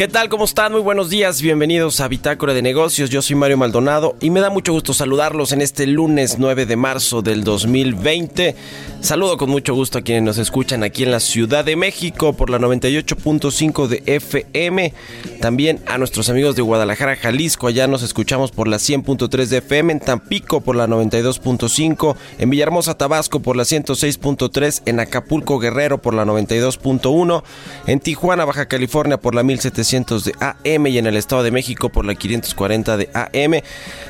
¿Qué tal? ¿Cómo están? Muy buenos días. Bienvenidos a Bitácora de Negocios. Yo soy Mario Maldonado y me da mucho gusto saludarlos en este lunes 9 de marzo del 2020. Saludo con mucho gusto a quienes nos escuchan aquí en la Ciudad de México por la 98.5 de FM. También a nuestros amigos de Guadalajara, Jalisco. Allá nos escuchamos por la 100.3 de FM. En Tampico por la 92.5. En Villahermosa, Tabasco por la 106.3. En Acapulco, Guerrero por la 92.1. En Tijuana, Baja California por la 1700 de AM y en el Estado de México por la 540 de AM.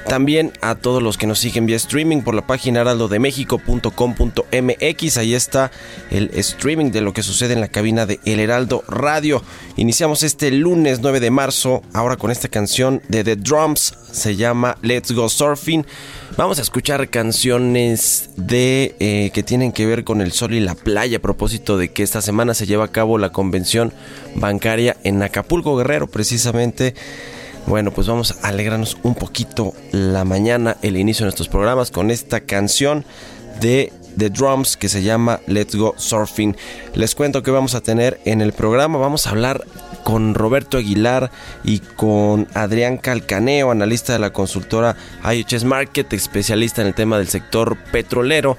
También a todos los que nos siguen vía streaming por la página heraldodemexico.com.mx. Ahí está el streaming de lo que sucede en la cabina de El Heraldo Radio. Iniciamos este lunes 9 de marzo, ahora con esta canción de The Drums, se llama Let's Go Surfing. Vamos a escuchar canciones de eh, que tienen que ver con el sol y la playa a propósito de que esta semana se lleva a cabo la convención bancaria en Acapulco Guerrero precisamente. Bueno, pues vamos a alegrarnos un poquito la mañana, el inicio de nuestros programas con esta canción de The Drums que se llama Let's Go Surfing. Les cuento que vamos a tener en el programa, vamos a hablar con Roberto Aguilar y con Adrián Calcaneo, analista de la consultora IHS Market, especialista en el tema del sector petrolero,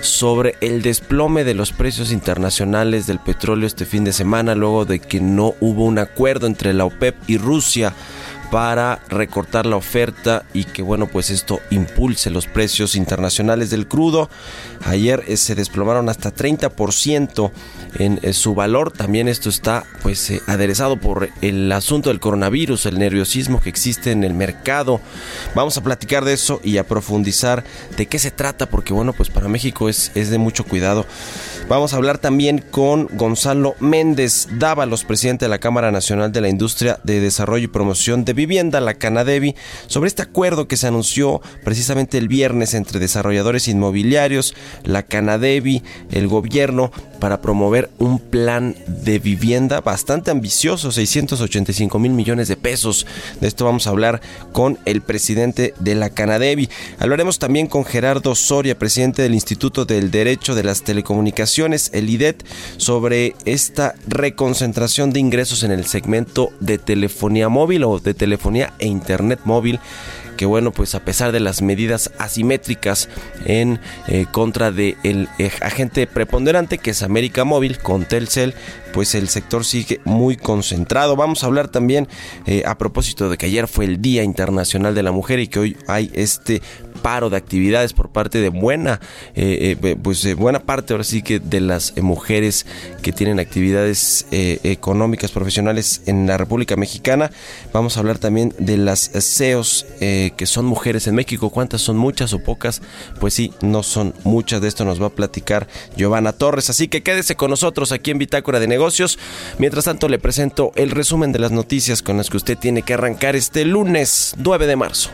sobre el desplome de los precios internacionales del petróleo este fin de semana, luego de que no hubo un acuerdo entre la OPEP y Rusia para recortar la oferta y que bueno pues esto impulse los precios internacionales del crudo. Ayer eh, se desplomaron hasta 30% en eh, su valor. También esto está pues eh, aderezado por el asunto del coronavirus, el nerviosismo que existe en el mercado. Vamos a platicar de eso y a profundizar de qué se trata porque bueno pues para México es, es de mucho cuidado. Vamos a hablar también con Gonzalo Méndez Dávalos, presidente de la Cámara Nacional de la Industria de Desarrollo y Promoción de Vivienda, la Canadevi, sobre este acuerdo que se anunció precisamente el viernes entre desarrolladores inmobiliarios, la Canadevi, el gobierno, para promover un plan de vivienda bastante ambicioso, 685 mil millones de pesos. De esto vamos a hablar con el presidente de la Canadevi. Hablaremos también con Gerardo Soria, presidente del Instituto del Derecho de las Telecomunicaciones, el IDET, sobre esta reconcentración de ingresos en el segmento de telefonía móvil o de telefonía e internet móvil que bueno, pues a pesar de las medidas asimétricas en eh, contra del el agente preponderante que es América Móvil con Telcel, pues el sector sigue muy concentrado. Vamos a hablar también eh, a propósito de que ayer fue el Día Internacional de la Mujer y que hoy hay este paro de actividades por parte de buena, eh, eh, pues buena parte ahora sí que de las eh, mujeres que tienen actividades económicas profesionales en la República Mexicana. Vamos a hablar también de las CEOs que son mujeres en México. ¿Cuántas son muchas o pocas? Pues sí, no son muchas. De esto nos va a platicar Giovanna Torres. Así que quédese con nosotros aquí en Bitácora de Negocios. Mientras tanto, le presento el resumen de las noticias con las que usted tiene que arrancar este lunes 9 de marzo.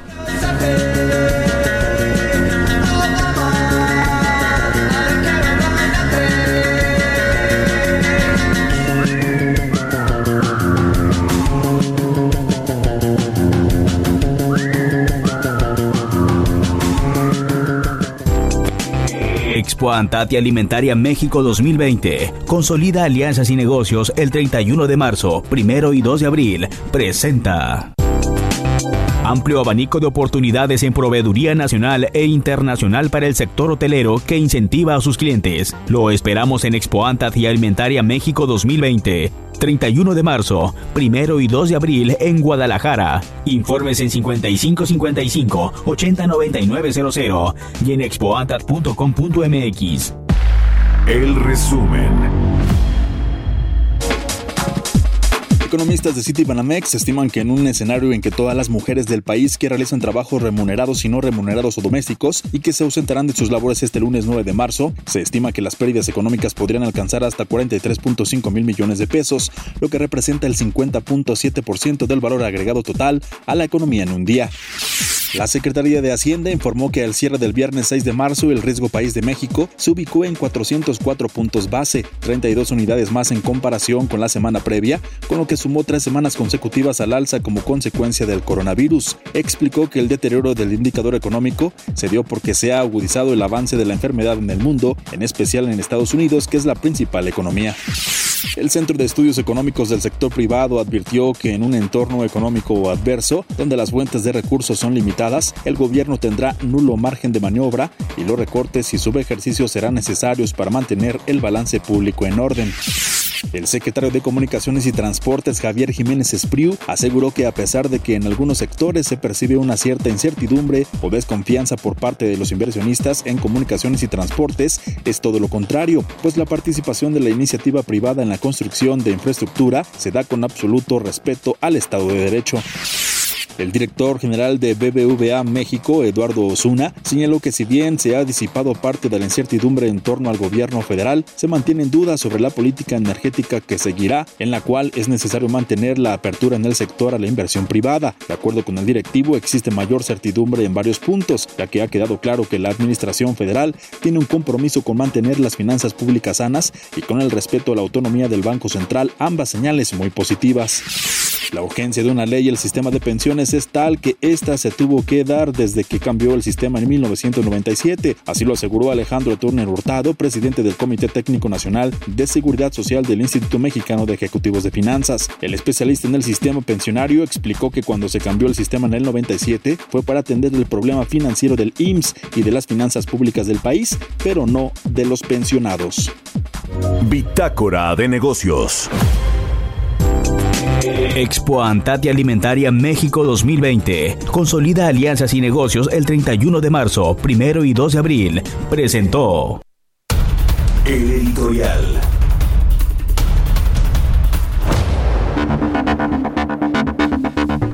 Expo Antati Alimentaria México 2020. Consolida alianzas y negocios el 31 de marzo, primero y 2 de abril. Presenta. Amplio abanico de oportunidades en proveeduría nacional e internacional para el sector hotelero que incentiva a sus clientes. Lo esperamos en Expo Antati Alimentaria México 2020. 31 de marzo, primero y 2 de abril en Guadalajara. Informes en 5555 809900 y en expoantat.com.mx. El resumen. Economistas de Citibanamex estiman que en un escenario en que todas las mujeres del país que realizan trabajos remunerados y no remunerados o domésticos y que se ausentarán de sus labores este lunes 9 de marzo, se estima que las pérdidas económicas podrían alcanzar hasta 43.5 mil millones de pesos, lo que representa el 50.7% del valor agregado total a la economía en un día. La Secretaría de Hacienda informó que al cierre del viernes 6 de marzo el riesgo país de México se ubicó en 404 puntos base, 32 unidades más en comparación con la semana previa, con lo que sumó tres semanas consecutivas al alza como consecuencia del coronavirus. Explicó que el deterioro del indicador económico se dio porque se ha agudizado el avance de la enfermedad en el mundo, en especial en Estados Unidos, que es la principal economía. El Centro de Estudios Económicos del Sector Privado advirtió que en un entorno económico adverso, donde las fuentes de recursos son limitadas, el gobierno tendrá nulo margen de maniobra y los recortes y subejercicios serán necesarios para mantener el balance público en orden. El secretario de Comunicaciones y Transportes, Javier Jiménez Espriu, aseguró que a pesar de que en algunos sectores se percibe una cierta incertidumbre o desconfianza por parte de los inversionistas en comunicaciones y transportes, es todo lo contrario, pues la participación de la iniciativa privada en la construcción de infraestructura se da con absoluto respeto al Estado de Derecho. El director general de BBVA México, Eduardo Osuna, señaló que si bien se ha disipado parte de la incertidumbre en torno al gobierno federal, se mantienen dudas sobre la política energética que seguirá, en la cual es necesario mantener la apertura en el sector a la inversión privada. De acuerdo con el directivo, existe mayor certidumbre en varios puntos, ya que ha quedado claro que la administración federal tiene un compromiso con mantener las finanzas públicas sanas y con el respeto a la autonomía del Banco Central, ambas señales muy positivas. La urgencia de una ley y el sistema de pensiones es tal que esta se tuvo que dar desde que cambió el sistema en 1997. Así lo aseguró Alejandro Turner Hurtado, presidente del Comité Técnico Nacional de Seguridad Social del Instituto Mexicano de Ejecutivos de Finanzas. El especialista en el sistema pensionario explicó que cuando se cambió el sistema en el 97 fue para atender el problema financiero del IMSS y de las finanzas públicas del país, pero no de los pensionados. Bitácora de negocios. Expo Antati Alimentaria México 2020. Consolida alianzas y negocios el 31 de marzo, primero y 2 de abril. Presentó. El editorial.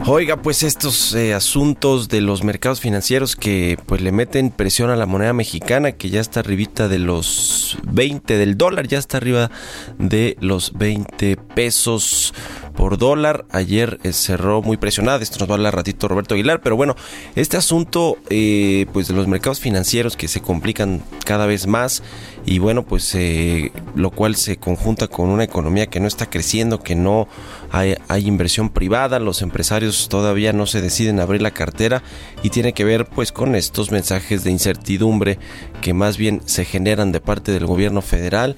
Oiga, pues estos eh, asuntos de los mercados financieros que pues le meten presión a la moneda mexicana que ya está arribita de los 20 del dólar, ya está arriba de los 20 pesos por dólar. Ayer eh, cerró muy presionada, esto nos va a hablar ratito Roberto Aguilar, pero bueno, este asunto eh, pues de los mercados financieros que se complican cada vez más y bueno, pues eh, lo cual se conjunta con una economía que no está creciendo, que no hay, hay, inversión privada, los empresarios todavía no se deciden abrir la cartera y tiene que ver pues con estos mensajes de incertidumbre que más bien se generan de parte del gobierno federal.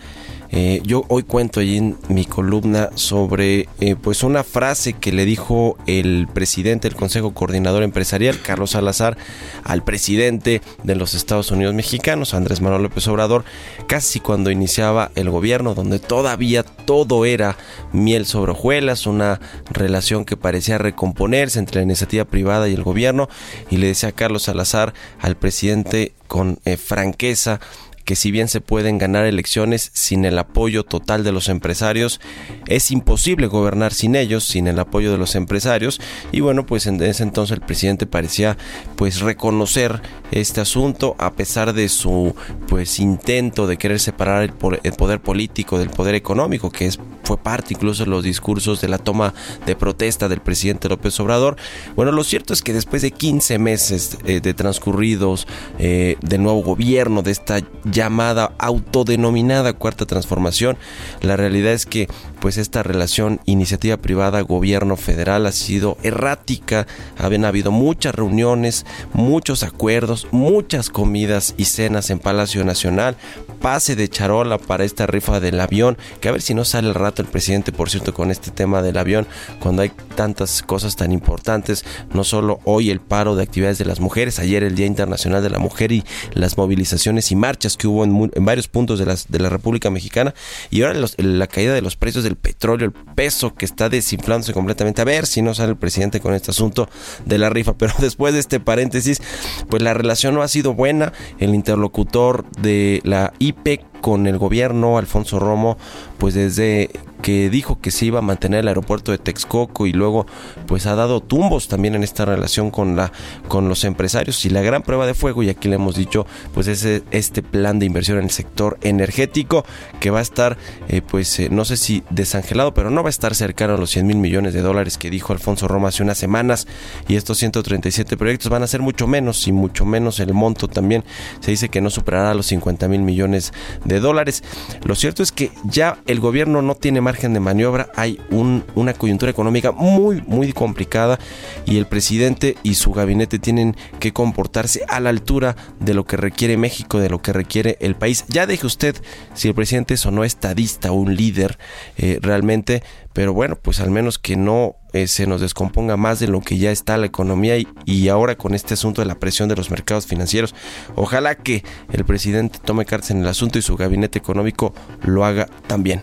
Eh, yo hoy cuento allí en mi columna sobre eh, pues una frase que le dijo el presidente del Consejo Coordinador Empresarial, Carlos Salazar, al presidente de los Estados Unidos mexicanos, Andrés Manuel López Obrador, casi cuando iniciaba el gobierno, donde todavía todo era miel sobre hojuelas, una relación que parecía recomponerse entre la iniciativa privada y el gobierno, y le decía a Carlos Salazar al presidente con eh, franqueza, que si bien se pueden ganar elecciones sin el apoyo total de los empresarios, es imposible gobernar sin ellos, sin el apoyo de los empresarios. Y bueno, pues en ese entonces el presidente parecía pues reconocer este asunto a pesar de su pues intento de querer separar el, poder político del poder económico, que fue parte incluso de los discursos de la toma de protesta del presidente López Obrador. Bueno, lo cierto es que después de 15 meses eh, de transcurridos eh, del nuevo gobierno, de esta llamada autodenominada cuarta transformación. La realidad es que pues esta relación iniciativa privada gobierno federal ha sido errática, habían habido muchas reuniones, muchos acuerdos, muchas comidas y cenas en Palacio Nacional, pase de charola para esta rifa del avión, que a ver si no sale el rato el presidente, por cierto, con este tema del avión, cuando hay tantas cosas tan importantes, no solo hoy el paro de actividades de las mujeres, ayer el Día Internacional de la Mujer y las movilizaciones y marchas que hubo en, en varios puntos de, las, de la República Mexicana, y ahora los- la caída de los precios del petróleo, el peso que está desinflándose completamente, a ver si no sale el presidente con este asunto de la rifa, pero después de este paréntesis, pues la relación no ha sido buena, el interlocutor de la IP con el gobierno, Alfonso Romo, pues desde que dijo que se iba a mantener el aeropuerto de Texcoco y luego pues ha dado tumbos también en esta relación con la con los empresarios. Y la gran prueba de fuego y aquí le hemos dicho pues es este plan de inversión en el sector energético que va a estar eh, pues eh, no sé si desangelado pero no va a estar cercano a los 100 mil millones de dólares que dijo Alfonso Romo hace unas semanas. Y estos 137 proyectos van a ser mucho menos y mucho menos el monto también. Se dice que no superará los 50 mil millones de dólares. Lo cierto es que ya el gobierno no tiene margen de maniobra. Hay un- una coyuntura económica muy muy complicada y el presidente y su gabinete tienen que comportarse a la altura de lo que requiere México de lo que requiere el país. Ya deje usted si el presidente es o no estadista un líder eh, realmente pero bueno, pues al menos que no eh, se nos descomponga más de lo que ya está la economía y, ahora con este asunto de la presión de los mercados financieros. Ojalá que el presidente tome cartas en el asunto y su gabinete económico lo haga también.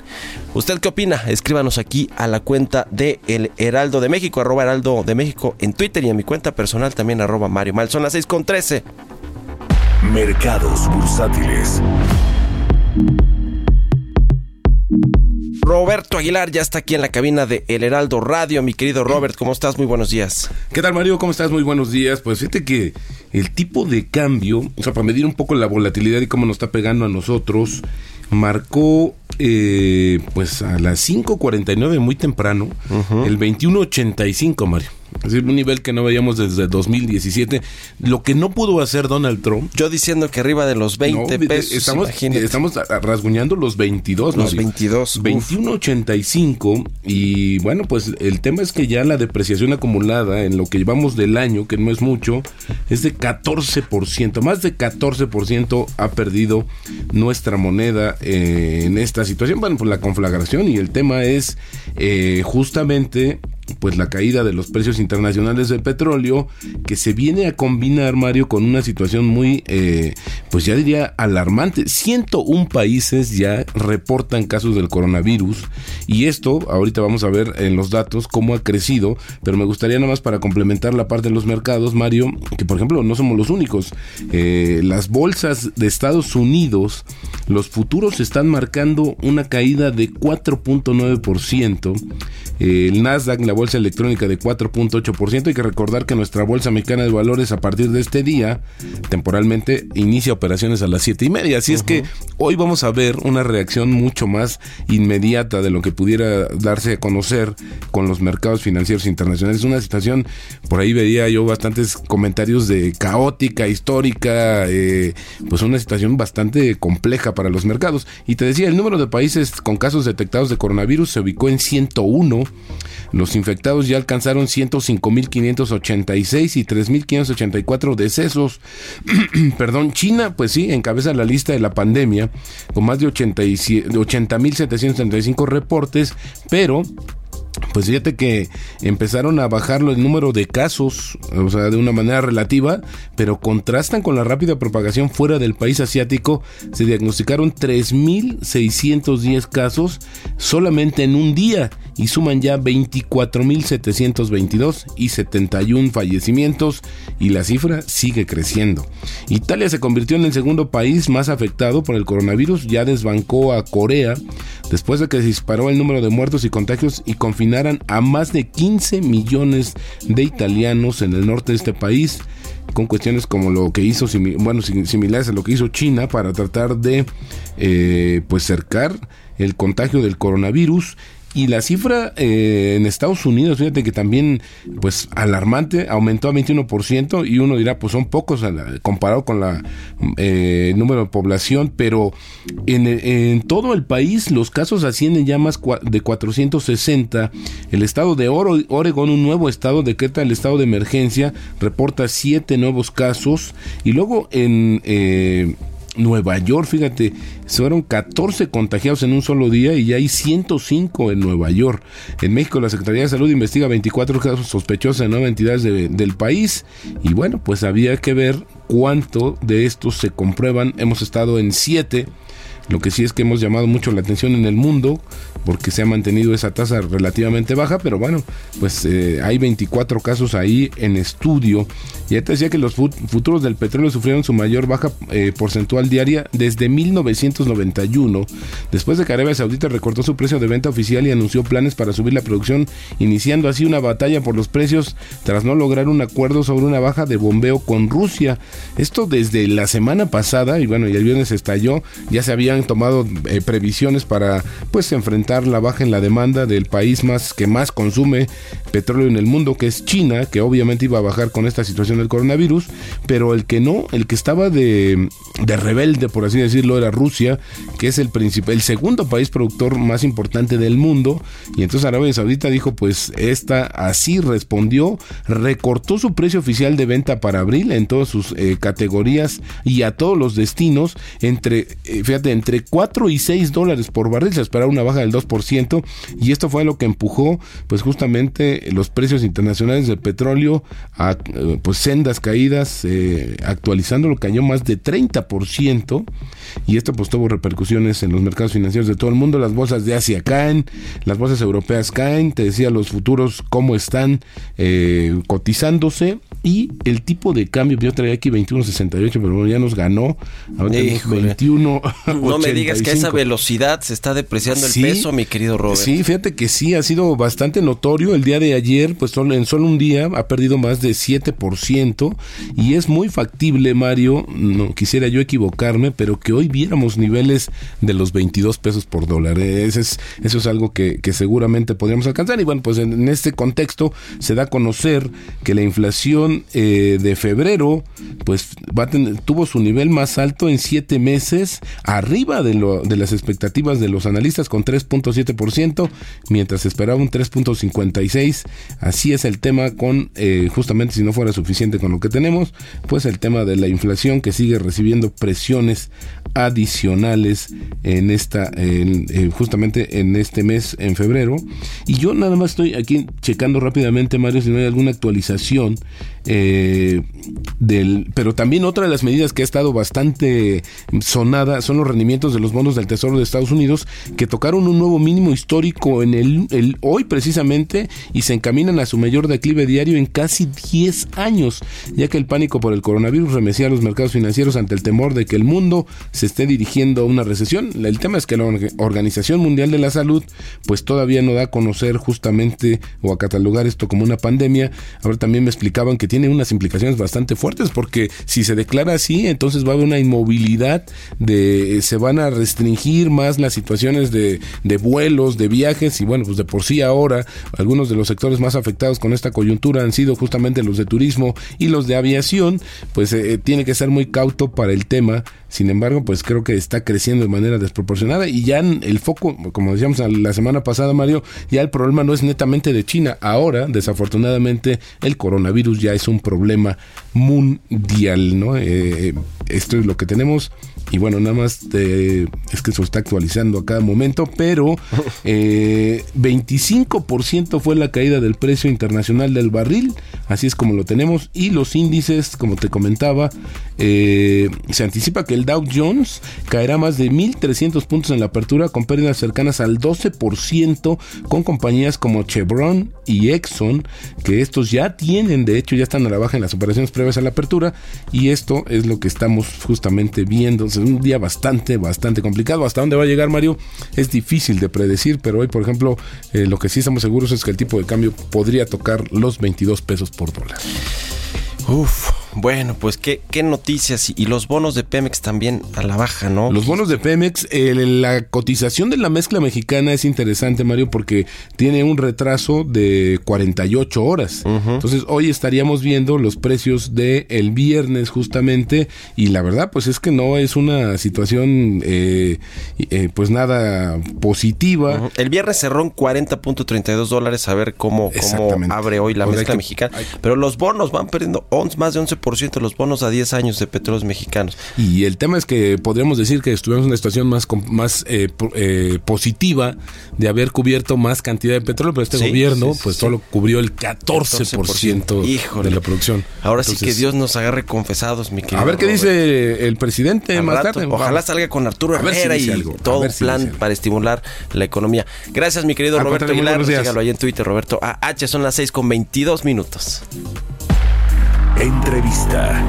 ¿Usted qué opina? Escríbanos aquí a la cuenta de El Heraldo de México, arroba Heraldo de México en Twitter y a mi cuenta personal también arroba Mario Mal. Son las 6 con 13. Mercados bursátiles. Roberto Aguilar ya está aquí en la cabina de El Heraldo Radio. Mi querido Robert, ¿cómo estás? Muy buenos días. ¿Qué tal, Mario? ¿Cómo estás? Muy buenos días. Pues fíjate que el tipo de cambio, o sea, para medir un poco la volatilidad y cómo nos está pegando a nosotros, marcó eh, pues a las 5.49 muy temprano, el 21.85, Mario. Es decir, un nivel que no veíamos desde 2017. Lo que no pudo hacer Donald Trump. Yo diciendo que arriba de los 20 No, pesos. Estamos, imagínate. estamos rasguñando los 22. Los Mario. 22, uf. 21.85 y bueno, pues el tema es que ya la depreciación acumulada en lo que llevamos del año, que no es mucho, es de 14%, más de 14% ha perdido nuestra moneda eh, en esta situación, bueno, pues la conflagración y el tema es eh, justamente pues la caída de los precios internacionales del petróleo que se viene a combinar Mario con una situación muy eh, pues ya diría alarmante 101 países ya reportan casos del coronavirus y esto ahorita vamos a ver en los datos cómo ha crecido pero me gustaría nada más para complementar la parte de los mercados Mario que por ejemplo no somos los únicos Eh, las bolsas de Estados Unidos los futuros están marcando una caída de 4.9%. Eh, el Nasdaq, la bolsa electrónica de 4.8%. Hay que recordar que nuestra bolsa mexicana de valores a partir de este día, temporalmente, inicia operaciones a las 7 y media. Así es que hoy vamos a ver una reacción mucho más inmediata de lo que pudiera darse a conocer con los mercados financieros internacionales. Es una situación, por ahí veía yo bastantes comentarios de caótica, histórica, eh, pues una situación bastante compleja para los mercados. Y te decía, el número de países con casos detectados de coronavirus se ubicó en 101. Los infectados ya alcanzaron 105.586 y 3.584 decesos. Perdón, China, pues sí, encabeza la lista de la pandemia con más de 87 80.735 reportes, pero pues fíjate que empezaron a bajar el número de casos, o sea, de una manera relativa, pero contrastan con la rápida propagación fuera del país asiático. Se diagnosticaron 3.610 casos solamente en un día y suman ya 24.722 y 71 fallecimientos y la cifra sigue creciendo. Italia se convirtió en el segundo país más afectado por el coronavirus, ya desbancó a Corea después de que se disparó el número de muertos y contagios y a más de 15 millones de italianos en el norte de este país con cuestiones como lo que hizo, bueno, sim- similares a lo que hizo China para tratar de, eh, pues, cercar el contagio del coronavirus Y la cifra eh, en Estados Unidos, fíjate que también, pues alarmante, aumentó a 21% y uno dirá, pues son pocos comparado con la eh, número de población, pero en, todo el país los casos ascienden ya más de 460. El estado de Oro- Oregon, un nuevo estado, decreta el estado de emergencia, reporta siete nuevos casos y luego en... eh, Nueva York, fíjate, fueron 14 contagiados en un solo día y ya hay 105 en Nueva York. En México la Secretaría de Salud investiga 24 casos sospechosos en nueve entidades de- del país y bueno, pues había que ver cuánto de estos se comprueban. Hemos estado en 7. Lo que sí es que hemos llamado mucho la atención en el mundo porque se ha mantenido esa tasa relativamente baja, pero bueno, pues eh, hay 24 casos ahí en estudio. Ya te decía que los fut- futuros del petróleo sufrieron su mayor baja eh, porcentual diaria desde 1991, después de que Arabia Saudita recortó su precio de venta oficial y anunció planes para subir la producción, iniciando así una batalla por los precios tras no lograr un acuerdo sobre una baja de bombeo con Rusia. Esto desde la semana pasada, y bueno, y el viernes estalló, ya se habían tomado eh, previsiones para pues enfrentar la baja en la demanda del país más que más consume petróleo en el mundo, que es China, que obviamente iba a bajar con esta situación del coronavirus, pero el que no, el que estaba de, de rebelde, por así decirlo, era Rusia, que es el principal, el segundo país productor más importante del mundo, y entonces Arabia Saudita dijo, pues esta así respondió, recortó su precio oficial de venta para abril en todas sus eh, categorías y a todos los destinos entre, eh, fíjate, entre 4 y 6 dólares por barril, se esperaba una baja del 2%, y esto fue lo que empujó, pues justamente los precios internacionales del petróleo a eh, pues sendas caídas, eh, actualizándolo cayó más de 30%, y esto pues tuvo repercusiones en los mercados financieros de todo el mundo, las bolsas de Asia caen, las bolsas europeas caen, te decía los futuros cómo están eh, cotizándose, y el tipo de cambio, yo traía aquí 21.68, pero bueno, ya nos ganó, ahora tenemos Híjole. 21. No me digas que a esa 85. velocidad se está depreciando Sí. el peso, mi querido Robert. Sí, fíjate que sí, ha sido bastante notorio. El día de ayer, pues en solo un día, ha perdido más de 7%. Y es muy factible, Mario, no quisiera yo equivocarme, pero que hoy viéramos niveles de los 22 pesos por dólar. Eh, Ese es, eso es algo que, que seguramente podríamos alcanzar. Y bueno, pues en, este contexto se da a conocer que la inflación eh, de febrero, pues va a tener- tuvo su nivel más alto en siete meses, arriba de, lo, de las expectativas de los analistas con 3.7%, mientras esperaba un 3.56%. Así es el tema con, eh, justamente si no fuera suficiente con lo que tenemos, pues el tema de la inflación que sigue recibiendo presiones adicionales en esta, eh, justamente en este mes, en febrero. Y yo nada más estoy aquí checando rápidamente, Mario, si no hay alguna actualización eh, del, pero también otra de las medidas que ha estado bastante sonada son los rendimientos de los bonos del Tesoro de Estados Unidos que tocaron un nuevo mínimo histórico en el, hoy precisamente y se encaminan a su mayor declive diario en casi 10 años, ya que el pánico por el coronavirus remecía los mercados financieros ante el temor de que el mundo se esté dirigiendo a una recesión. El tema es que la Orga- Organización Mundial de la Salud pues todavía no da a conocer justamente o a catalogar esto como una pandemia. Ahora también me explicaban que tiene unas implicaciones bastante fuertes porque si se declara así, entonces va a haber una inmovilidad de se van a restringir más las situaciones de, de vuelos, de viajes y bueno, pues de por sí ahora algunos de los sectores más afectados con esta coyuntura han sido justamente los de turismo y los de aviación, pues eh, tiene que ser muy cauto para el tema. Sin embargo, pues creo que está creciendo de manera desproporcionada y ya el foco, como decíamos la semana pasada, Mario, ya el problema no es netamente de China. Ahora, desafortunadamente, el coronavirus ya es un problema mundial, ¿no? Eh, esto es lo que tenemos y bueno, nada más eh, es que eso está actualizando a cada momento, pero eh, 25% fue la caída del precio internacional del barril, así es como lo tenemos, y los índices, como te comentaba, eh, se anticipa que el Dow Jones caerá más de 1.300 puntos en la apertura con pérdidas cercanas al 12% con compañías como Chevron y Exxon, que estos ya tienen, de hecho ya están a la baja en las operaciones previas a la apertura, y esto es lo que estamos justamente viendo. Es un día bastante, bastante complicado. ¿Hasta dónde va a llegar Mario? Es difícil de predecir, pero hoy, por ejemplo, eh, lo que sí estamos seguros es que el tipo de cambio podría tocar los 22 pesos por dólar. Uf, Bueno, pues qué, qué noticias y, los bonos de Pemex también a la baja, ¿no? Los bonos de Pemex, el- la cotización de la mezcla mexicana es interesante, Mario, porque tiene un retraso de 48 horas. Entonces, hoy estaríamos viendo los precios de el viernes justamente y la verdad, pues es que no es una situación, eh, eh, pues nada positiva. El viernes cerró en 40.32 dólares, a ver cómo, cómo abre hoy la Pues mezcla que- mexicana. hay- Pero los bonos van perdiendo 11, más de 11% los bonos a 10 años de petróleos mexicanos. Y el tema es que podríamos decir que estuvimos en una situación más, más eh, eh, positiva de haber cubierto más cantidad de petróleo, pero este Sí, gobierno sí, pues sí. solo cubrió el 14%, Híjole. de la producción. Ahora sí que Dios nos agarre confesados, mi querido. A ver qué Robert. dice el presidente Al más rato. tarde. Ojalá Vamos. salga con Arturo si Herrera y algo, todo un si plan para estimular la economía. Gracias, mi querido Al Roberto Aguilar. Sígalo ahí en Twitter, Roberto AH. Son las 6 con 22 minutos. Entrevista.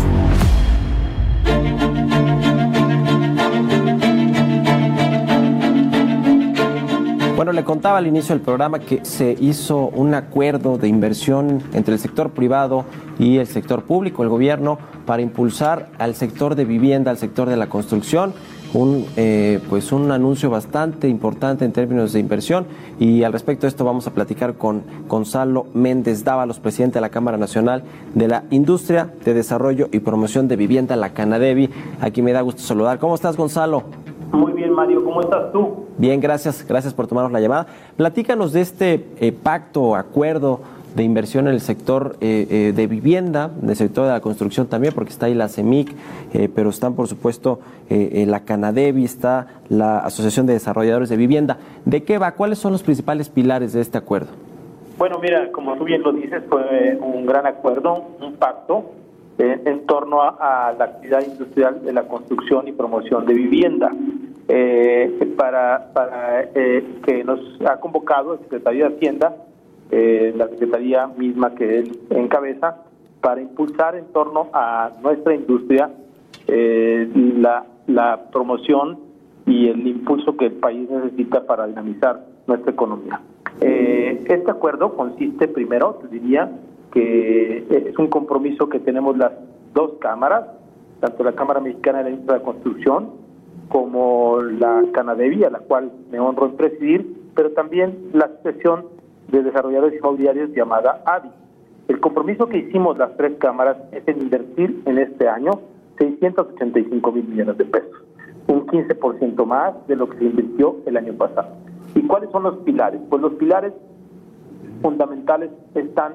Bueno, le contaba al inicio del programa que se hizo un acuerdo de inversión entre el sector privado y el sector público, el gobierno, para impulsar al sector de vivienda, al sector de la construcción. Un, eh, pues un anuncio bastante importante en términos de inversión y al respecto de esto vamos a platicar con Gonzalo Méndez Dávalos, presidente de la Cámara Nacional de la Industria de Desarrollo y Promoción de Vivienda, la Canadevi. Aquí me da gusto saludar. ¿Cómo estás, Gonzalo? Muy bien, Mario, ¿cómo estás tú? Bien, gracias, gracias por tomarnos la llamada. Platícanos de este eh, pacto, acuerdo de inversión en el sector eh, eh, de vivienda, en el sector de la construcción también, porque está ahí la CEMIC, eh, pero están por supuesto eh, eh, la Canadevi, está la Asociación de Desarrolladores de Vivienda. ¿De qué va? ¿Cuáles son los principales pilares de este acuerdo? Bueno, mira, como tú bien lo dices, fue un gran acuerdo, un pacto en torno a, a la actividad industrial de la construcción y promoción de vivienda, para, para que nos ha convocado el Secretario de Hacienda, eh, la Secretaría misma que él encabeza, para impulsar en torno a nuestra industria eh, la, la promoción y el impulso que el país necesita para dinamizar nuestra economía. Eh, este acuerdo consiste, primero, diría, que es un compromiso que tenemos las dos cámaras, tanto la Cámara Mexicana de la Industria de la Construcción como la Canadevi, a la cual me honro en presidir, pero también la Asociación de Desarrolladores Inmobiliarios llamada ADI. El compromiso que hicimos las tres cámaras es en invertir en este año 685 mil millones de pesos, un 15% más de lo que se invirtió el año pasado. ¿Y cuáles son los pilares? Pues los pilares fundamentales están,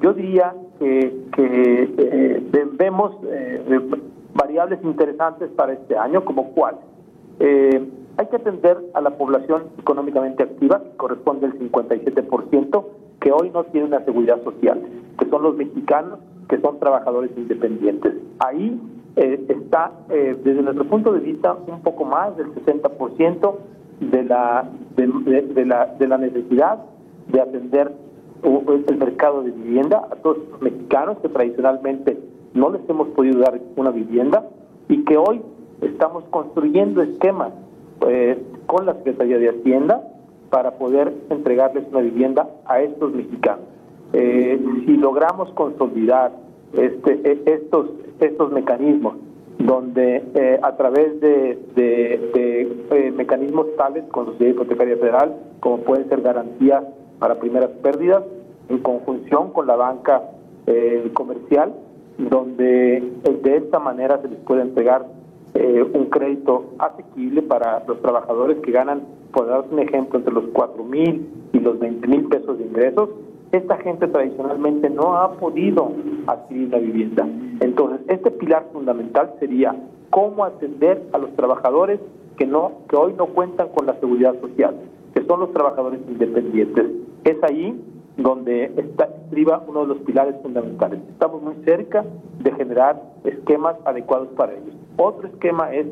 yo diría que, eh, ve- vemos eh, variables interesantes para este año, como cuál. Hay que atender a la población económicamente activa, que corresponde al 57%, que hoy no tiene una seguridad social, que son los mexicanos, que son trabajadores independientes. Ahí eh, está, eh, desde nuestro punto de vista, un poco más del 60% de la, de, de- la, de la necesidad de atender el mercado de vivienda a todos los mexicanos que tradicionalmente no les hemos podido dar una vivienda y que hoy estamos construyendo esquemas eh, con la Secretaría de Hacienda para poder entregarles una vivienda a estos mexicanos. Eh, si logramos consolidar este, eh, estos, estos mecanismos, donde eh, a través de, eh, mecanismos tales con Sociedad Hipotecaria Federal, como pueden ser garantías para primeras pérdidas, en conjunción con la banca comercial, donde de esta manera se les puede entregar eh, un crédito asequible para los trabajadores que ganan, por dar un ejemplo, entre los 4 mil y los 20 mil pesos de ingresos. Esta gente tradicionalmente no ha podido adquirir una vivienda. Entonces, este pilar fundamental sería cómo atender a los trabajadores que no que hoy no cuentan con la seguridad social, que son los trabajadores independientes. Es ahí donde está, estriba uno de los pilares fundamentales. Estamos muy cerca de generar esquemas adecuados para ellos. Otro esquema es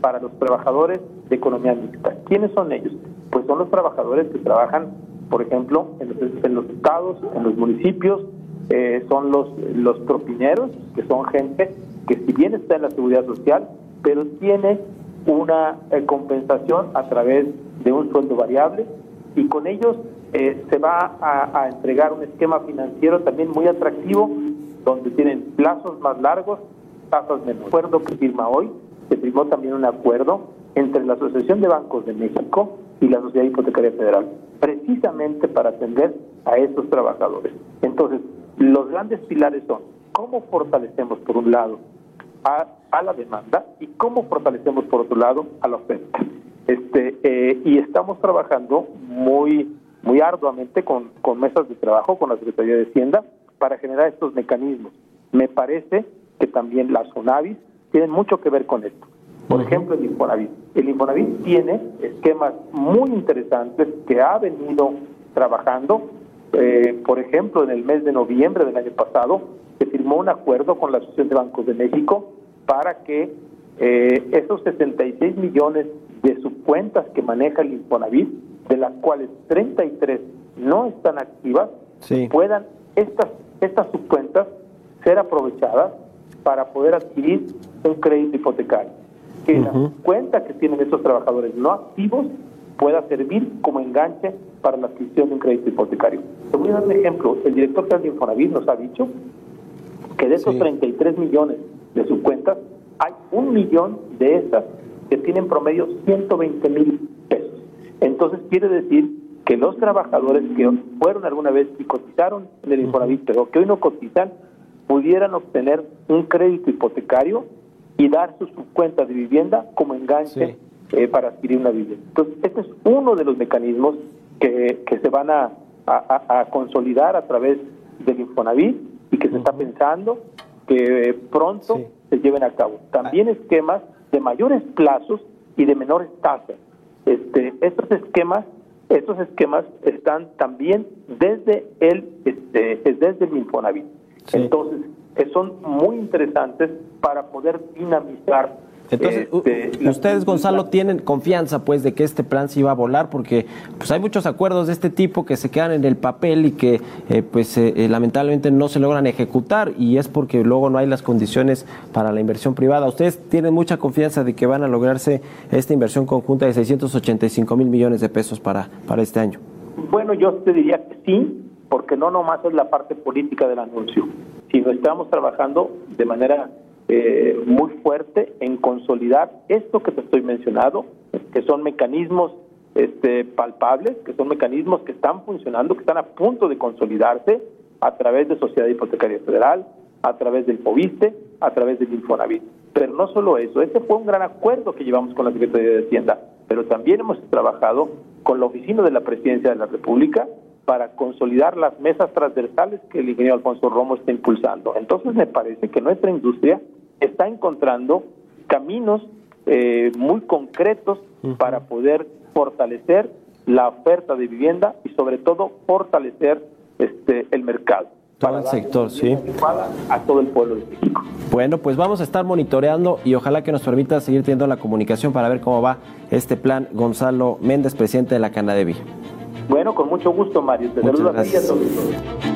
para los trabajadores de economía mixta. ¿Quiénes son ellos? Pues son los trabajadores que trabajan, por ejemplo, en los, en los estados, en los municipios, eh, son los, los propineros, que son gente que si bien está en la seguridad social, pero tiene una eh, compensación a través de un sueldo variable y con ellos eh, se va a, entregar un esquema financiero también muy atractivo donde tienen plazos más largos, tasas menores. Acuerdo que firma hoy, se firmó también un acuerdo entre la Asociación de Bancos de México y la Sociedad Hipotecaria Federal, precisamente para atender a estos trabajadores. Entonces, los grandes pilares son cómo fortalecemos, por un lado, a, a la demanda y cómo fortalecemos, por otro lado, a la oferta. Este, eh, y estamos trabajando muy, muy arduamente con, con mesas de trabajo, con la Secretaría de Hacienda, para generar estos mecanismos. Me parece que también las SONAVIS tienen mucho que ver con esto. Por ejemplo, el Infonavit. El Infonavit tiene esquemas muy interesantes que ha venido trabajando. Eh, por ejemplo, en el mes de noviembre del año pasado se firmó un acuerdo con la Asociación de Bancos de México para que eh, esos 66 millones de subcuentas que maneja el Infonavit, de las cuales 33 no están activas, Sí. puedan estas, estas subcuentas ser aprovechadas para poder adquirir un crédito hipotecario. Que la cuenta que tienen estos trabajadores no activos pueda servir como enganche para la adquisición de un crédito hipotecario. Te voy a dar un ejemplo. El director de Infonavit nos ha dicho que de esos Sí. 33 millones de subcuentas, hay un millón de estas que tienen promedio 120 mil. Entonces quiere decir que los trabajadores que fueron alguna vez y cotizaron en el Infonavit, pero que hoy no cotizan, pudieran obtener un crédito hipotecario y dar su subcuenta de vivienda como enganche eh, para adquirir una vivienda. Entonces, este es uno de los mecanismos que, que se van a, a- a- a consolidar a través del Infonavit y que se está pensando que pronto Sí. se lleven a cabo. También esquemas de mayores plazos y de menores tasas. Este, estos esquemas, estos esquemas están también desde el, este, desde el Infonavit. Sí. Entonces, eh, son muy interesantes para poder dinamizar. Entonces, este, ustedes, Gonzalo, tienen confianza, pues, de que este plan sí va a volar, porque pues hay muchos acuerdos de este tipo que se quedan en el papel y que, eh, pues, eh, eh, lamentablemente no se logran ejecutar y es porque luego no hay las condiciones para la inversión privada. Ustedes tienen mucha confianza de que van a lograrse esta inversión conjunta de 685 mil millones de pesos para, para este año. Bueno, yo te diría que sí, porque no nomás es la parte política del anuncio, sino estamos trabajando de manera eh, muy fuerte en consolidar esto que te estoy mencionando, que son mecanismos este, palpables, que son mecanismos que están funcionando, que están a punto de consolidarse a través de Sociedad Hipotecaria Federal, a través del FOBISTE, a través del Infonavit. Pero no solo eso, este fue un gran acuerdo que llevamos con la Secretaría de Hacienda, pero también hemos trabajado con la Oficina de la Presidencia de la República para consolidar las mesas transversales que el ingeniero Alfonso Romo está impulsando. Entonces me parece que nuestra industria está encontrando caminos eh, muy concretos para poder fortalecer la oferta de vivienda y sobre todo fortalecer este el mercado. Todo para el sector, sí. a todo el pueblo de México. Bueno, pues vamos a estar monitoreando y ojalá que nos permita seguir teniendo la comunicación para ver cómo va este plan. Gonzalo Méndez, presidente de la Canadevi. Bueno, con mucho gusto, Mario. Te saludo a ti y a todos.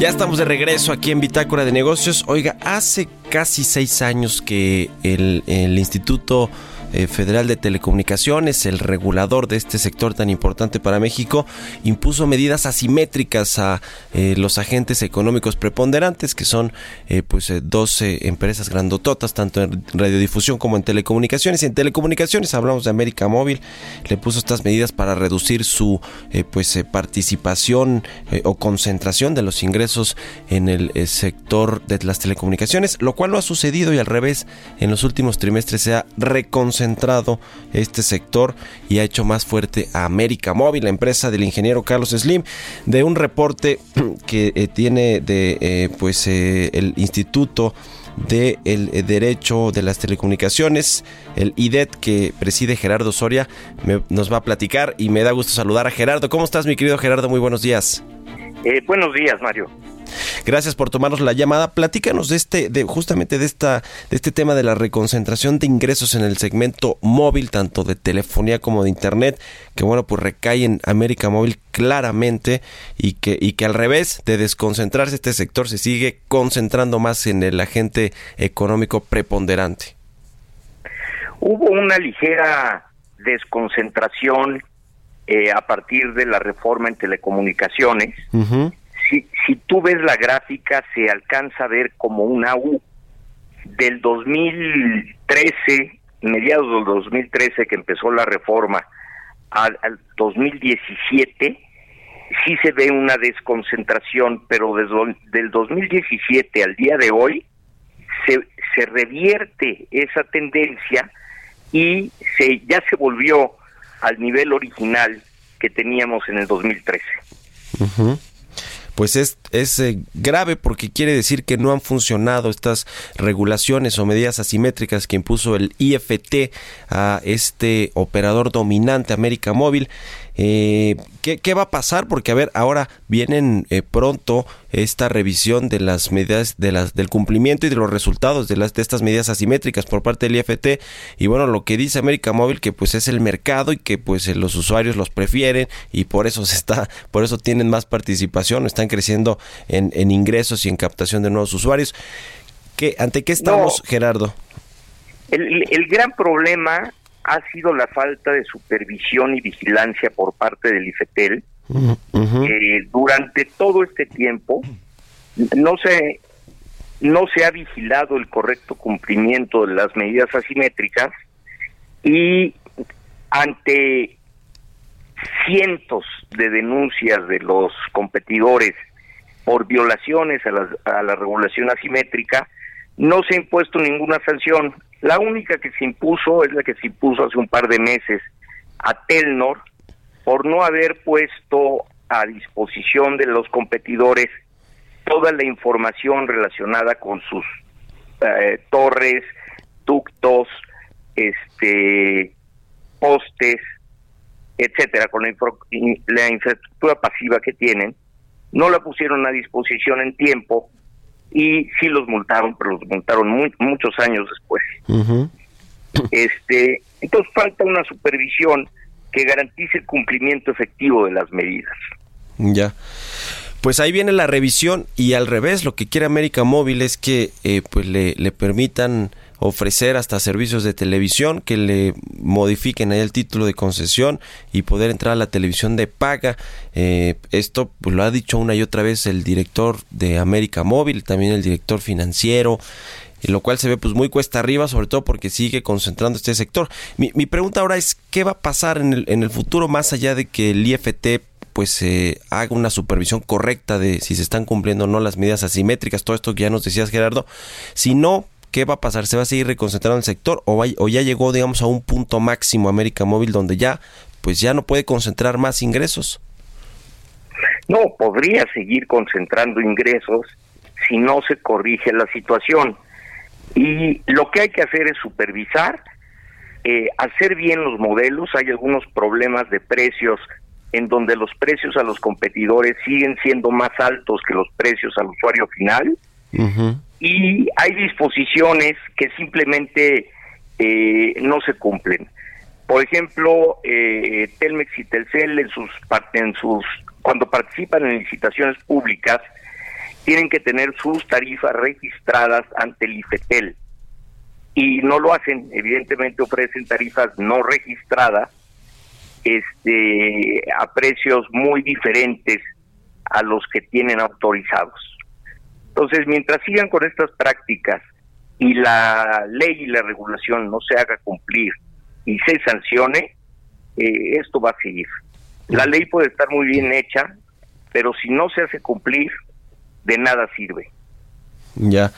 Ya estamos de regreso aquí en Bitácora de Negocios. Oiga, hace casi seis años que el, el Instituto Federal de Telecomunicaciones, el regulador de este sector tan importante para México, impuso medidas asimétricas a eh, los agentes económicos preponderantes, que son eh, pues eh, 12 empresas grandototas, tanto en radiodifusión como en telecomunicaciones. Y en telecomunicaciones hablamos de América Móvil, le puso estas medidas para reducir su eh, pues eh, participación eh, o concentración de los ingresos en el eh, sector de las telecomunicaciones, lo cual no ha sucedido y al revés, en los últimos trimestres se ha reconcentrado este sector y ha hecho más fuerte a América Móvil, la empresa del ingeniero Carlos Slim, de un reporte que eh, tiene de eh, pues eh, el Instituto del de Derecho de las Telecomunicaciones, el IDET que preside Gerardo Soria, me- nos va a platicar y me da gusto saludar a Gerardo. ¿Cómo estás, mi querido Gerardo? Muy buenos días. Buenos días, Mario. Gracias por tomarnos la llamada. Platícanos de este, de justamente de esta, de este tema de la reconcentración de ingresos en el segmento móvil, tanto de telefonía como de internet, que bueno, pues recae en América Móvil claramente y que, y que al revés de desconcentrarse este sector se sigue concentrando más en el agente económico preponderante. Hubo una ligera desconcentración eh, a partir de la reforma en telecomunicaciones. Si, si tú ves la gráfica, se alcanza a ver como una U. Del 2013, mediados del 2013 que empezó la reforma, al, al 2017, sí se ve una desconcentración, pero desde del 2017 al día de hoy, se, se revierte esa tendencia y se ya se volvió al nivel original que teníamos en el 2013. Ujú. Pues es, es eh, grave porque quiere decir que no han funcionado estas regulaciones o medidas asimétricas que impuso el IFT a este operador dominante América Móvil. Eh, ¿qué, qué va a pasar? Porque, a ver, ahora vienen eh, pronto esta revisión de las medidas, de las, del cumplimiento y de los resultados de, las, de estas medidas asimétricas por parte del IFT. Y bueno, lo que dice América Móvil, que pues es el mercado y que pues eh, los usuarios los prefieren y por eso se está, por eso tienen más participación, están creciendo en, en ingresos y en captación de nuevos usuarios. ¿Qué, ¿Ante qué estamos, Gerardo? El, el gran problema ha sido la falta de supervisión y vigilancia por parte del IFETEL. Eh, durante todo este tiempo no se no se ha vigilado el correcto cumplimiento de las medidas asimétricas y ante cientos de denuncias de los competidores por violaciones a la, a la regulación asimétrica, no se ha impuesto ninguna sanción. La única que se impuso es la que se impuso hace un par de meses a Telnor por no haber puesto a disposición de los competidores toda la información relacionada con sus eh, torres, ductos, este postes, etcétera, con la, la infraestructura pasiva que tienen, no la pusieron a disposición en tiempo y sí los multaron, pero los multaron muy- muchos años después. Este, entonces falta una supervisión que garantice el cumplimiento efectivo de las medidas. Ya. Pues ahí viene la revisión y al revés, lo que quiere América Móvil es que eh, pues le, le permitan ofrecer hasta servicios de televisión, que le modifiquen el título de concesión y poder entrar a la televisión de paga. Eh, esto pues, lo ha dicho una y otra vez el director de América Móvil, también el director financiero, lo cual se ve pues muy cuesta arriba, sobre todo porque sigue concentrando este sector. Mi, mi pregunta ahora es, ¿qué va a pasar en el, en el futuro más allá de que el IFT pues eh, haga una supervisión correcta de si se están cumpliendo o no las medidas asimétricas, todo esto que ya nos decías Gerardo, si no, ¿qué va a pasar? ¿Se va a seguir reconcentrando el sector o, va- o ya llegó digamos a un punto máximo América Móvil donde ya pues ya no puede concentrar más ingresos? No, podría seguir concentrando ingresos si no se corrige la situación. Y lo que hay que hacer es supervisar, eh, hacer bien los modelos. Hay algunos problemas de precios en donde los precios a los competidores siguen siendo más altos que los precios al usuario final. Y hay disposiciones que simplemente eh, no se cumplen. Por ejemplo, eh, Telmex y Telcel en sus, en sus cuando participan en licitaciones públicas tienen que tener sus tarifas registradas ante el IFETEL y no lo hacen, evidentemente ofrecen tarifas no registradas este a precios muy diferentes a los que tienen autorizados. Entonces, mientras sigan con estas prácticas y la ley y la regulación no se haga cumplir y se sancione, eh, esto va a seguir. La ley puede estar muy bien hecha, pero si no se hace cumplir, de nada sirve. Ya.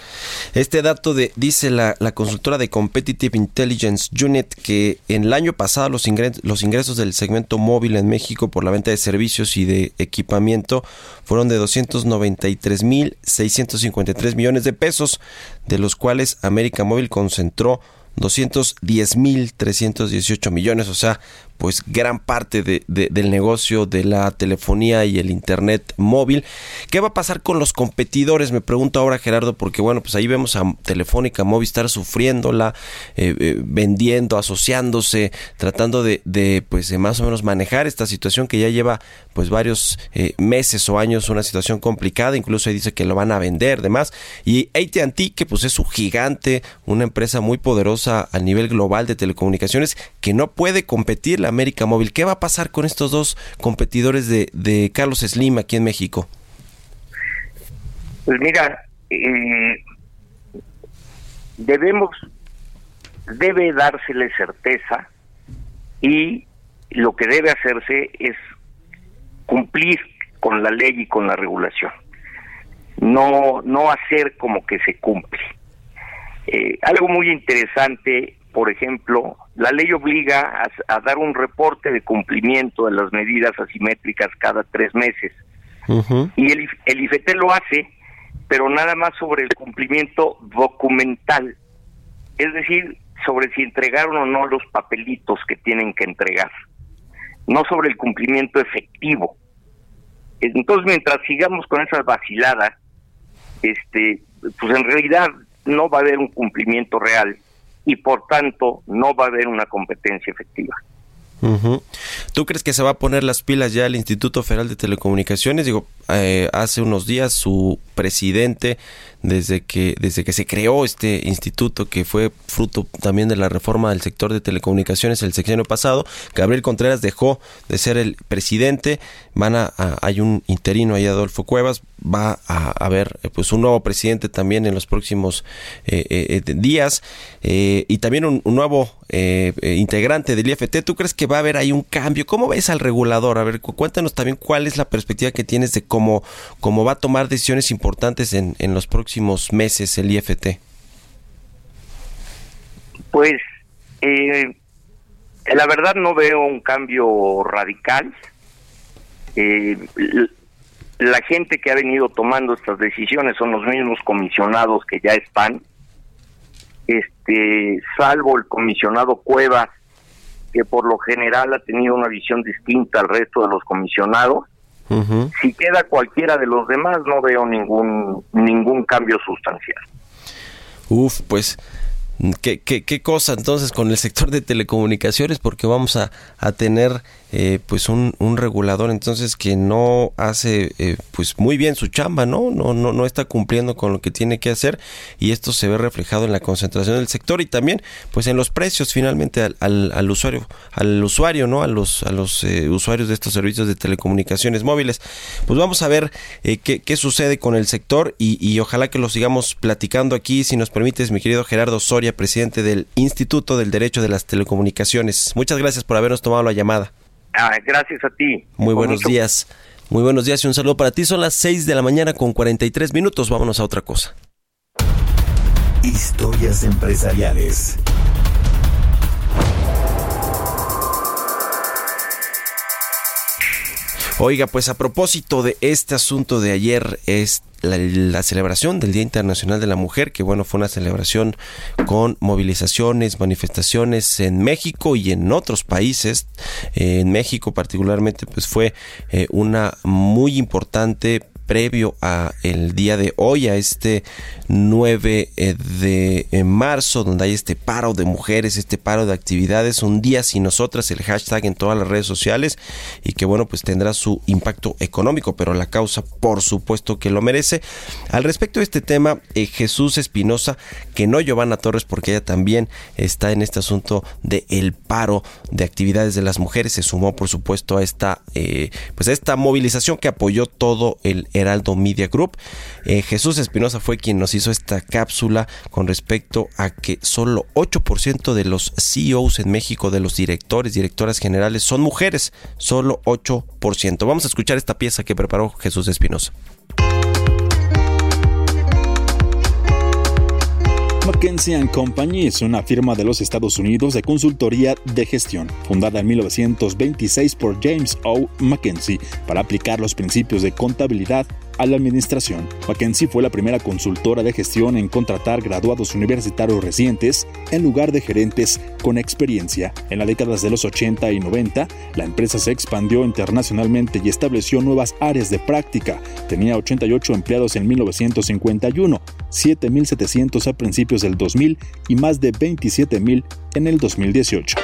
Este dato de dice la, la consultora de Competitive Intelligence Unit que en el año pasado los ingresos, los ingresos del segmento móvil en México por la venta de servicios y de equipamiento fueron de 293.653 millones de pesos, de los cuales América Móvil concentró 210.318 millones, o sea, pues gran parte de- de- del negocio de la telefonía y el internet móvil. ¿Qué va a pasar con los competidores? Me pregunto ahora Gerardo, porque bueno, pues ahí vemos a Telefónica, Movistar sufriéndola, eh, eh, vendiendo, asociándose, tratando de, de, pues de más o menos manejar esta situación que ya lleva pues varios eh, meses o años, una situación complicada, incluso ahí dice que lo van a vender, demás. Y AT&T, que pues es su gigante, una empresa muy poderosa a nivel global de telecomunicaciones, que no puede competir la América Móvil. ¿Qué va a pasar con estos dos competidores de, Carlos Slim aquí en México? Pues mira, eh, debemos, debe dársele certeza y lo que debe hacerse es cumplir con la ley y con la regulación. No, no hacer como que se cumple. Eh, algo muy interesante, por ejemplo, la ley obliga a, a dar un reporte de cumplimiento de las medidas asimétricas cada tres meses. Y el, el IFT lo hace, pero nada más sobre el cumplimiento documental. Es decir, sobre si entregaron o no los papelitos que tienen que entregar. No sobre el cumplimiento efectivo. Entonces, mientras sigamos con esa vacilada, este, pues en realidad no va a haber un cumplimiento real y por tanto no va a haber una competencia efectiva. ¿Tú crees que se va a poner las pilas ya el Instituto Federal de Telecomunicaciones? Digo, eh, hace unos días su presidente, desde que, desde que se creó este instituto, que fue fruto también de la reforma del sector de telecomunicaciones el sexenio pasado, Gabriel Contreras dejó de ser el presidente, van a, hay un interino ahí, Adolfo Cuevas, va a haber eh, pues un nuevo presidente también en los próximos eh, eh, días y también un, nuevo integrante del IFT. ¿Tú crees que va a haber ahí un cambio? ¿Cómo ves al regulador? A ver, cu- cuéntanos también cuál es la perspectiva que tienes de cómo, cómo va a tomar decisiones importantes en, en los próximos meses el IFT. Pues eh, la verdad no veo un cambio radical. Eh, la gente que ha venido tomando estas decisiones son los mismos comisionados que ya están. Este, salvo el comisionado Cuevas, que por lo general ha tenido una visión distinta al resto de los comisionados. Si queda cualquiera de los demás, no veo ningún ningún cambio sustancial. Uf, pues ¿Qué, qué, qué cosa entonces con el sector de telecomunicaciones? Porque vamos a, a tener eh, pues un, un, regulador entonces que no hace eh, pues muy bien su chamba, ¿no? No, no, no está cumpliendo con lo que tiene que hacer y esto se ve reflejado en la concentración del sector y también pues en los precios finalmente al, al, al usuario, al usuario, ¿no? A los, a los eh, usuarios de estos servicios de telecomunicaciones móviles. Pues vamos a ver eh, qué, qué, sucede con el sector y, y ojalá que lo sigamos platicando aquí, si nos permites, mi querido Gerardo Soria, presidente del Instituto del Derecho de las Telecomunicaciones. Muchas gracias por habernos tomado la llamada. Ah, gracias a ti. Muy buenos mucho... días. Muy buenos días y un saludo para ti. Son las 6 de la mañana con 43 minutos. Vámonos a otra cosa. Historias empresariales. Oiga, pues a propósito de este asunto de ayer es la, celebración del Día Internacional de la Mujer, que bueno, fue una celebración con movilizaciones, manifestaciones en México y en otros países. Eh, en México particularmente, pues fue eh, una muy importante previo a el día de hoy, a este 9 de marzo, donde hay este paro de mujeres, este paro de actividades, un día sin nosotras, el hashtag en todas las redes sociales y que bueno, pues tendrá su impacto económico, pero la causa por supuesto que lo merece. Al respecto de este tema, eh, Jesús Espinosa, que no Giovanna Torres, porque ella también está en este asunto de paro de actividades de las mujeres, se sumó por supuesto a esta, eh, pues a esta movilización que apoyó todo el Heraldo Media Group. Eh, Jesús Espinosa fue quien nos hizo esta cápsula con respecto a que solo 8% de los CEOs en México, de los directores, directoras generales, son mujeres. Solo 8%. Vamos a escuchar esta pieza que preparó Jesús Espinosa. McKinsey Company es una firma de los Estados Unidos de consultoría de gestión, fundada en 1926 por James O. McKinsey para aplicar los principios de contabilidad, a la administración. McKinsey fue la primera consultora de gestión en contratar graduados universitarios recientes en lugar de gerentes con experiencia. En las décadas de los 80 y 90, la empresa se expandió internacionalmente y estableció nuevas áreas de práctica. Tenía 88 empleados en 1951, 7.700 a principios del 2000 y más de 27.000 en el 2018.